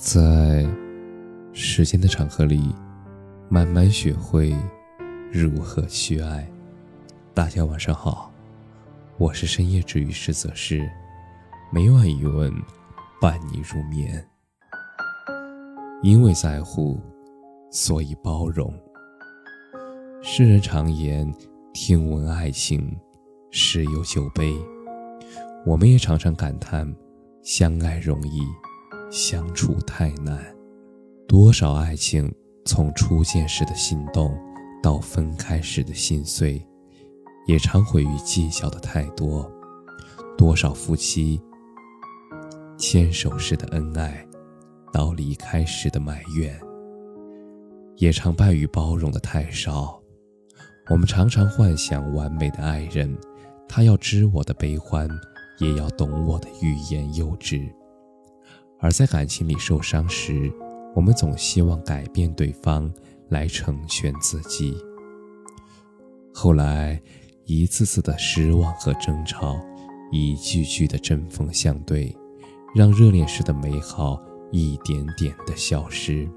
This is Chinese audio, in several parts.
在时间的长河里，慢慢学会如何去爱。大家晚上好，我是深夜治愈师泽师，每晚一问伴你入眠。因为在乎，所以包容。世人常言，听闻爱情，十有九悲。我们也常常感叹，相爱容易。相处太难，多少爱情从初见时的心动，到分开时的心碎，也常毁于计较的太多。多少夫妻牵手时的恩爱，到离开时的埋怨，也常败于包容的太少。我们常常幻想完美的爱人，他要知我的悲欢，也要懂我的欲言又止。而在感情里受伤时，我们总希望改变对方来成全自己。后来，一次次的失望和争吵，一句句的针锋相对，让热恋时的美好一点点的消失。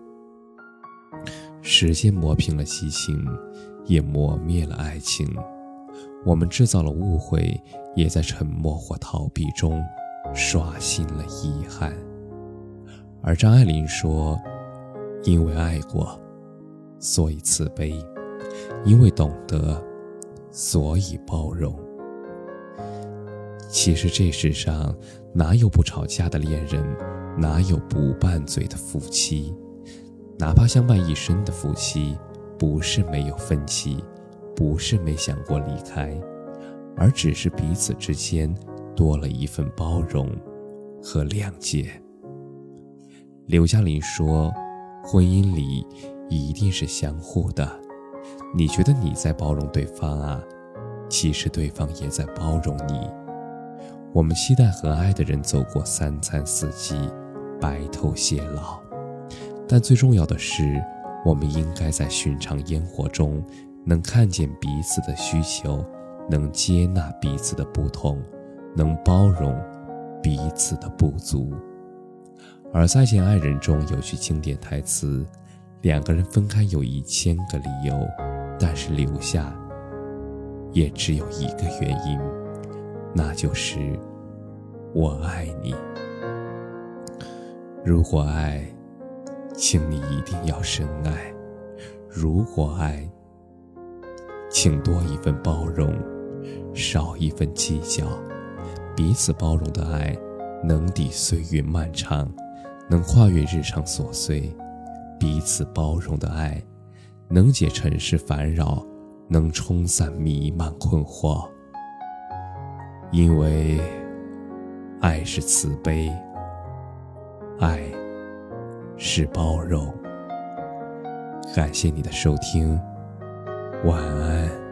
时间磨平了激情，也磨灭了爱情。我们制造了误会，也在沉默或逃避中刷新了遗憾。而张爱玲说：“因为爱过，所以慈悲；因为懂得，所以包容。”其实这世上哪有不吵架的恋人，哪有不拌嘴的夫妻？哪怕相伴一生的夫妻，不是没有分歧，不是没想过离开，而只是彼此之间多了一份包容和谅解。刘嘉玲说：“婚姻里一定是相互的。你觉得你在包容对方啊，其实对方也在包容你。我们期待和爱的人走过三餐四季，白头偕老。但最重要的是，我们应该在寻常烟火中，能看见彼此的需求，能接纳彼此的不同，能包容彼此的不足。”而再见爱人中有句经典台词：“两个人分开有一千个理由，但是留下也只有一个原因，那就是我爱你。如果爱，请你一定要深爱；如果爱，请多一份包容，少一份计较。彼此包容的爱，能抵岁月漫长。”能跨越日常琐碎，彼此包容的爱，能解尘世烦扰，能冲散弥漫困惑。因为爱是慈悲，爱是包容。感谢你的收听，晚安。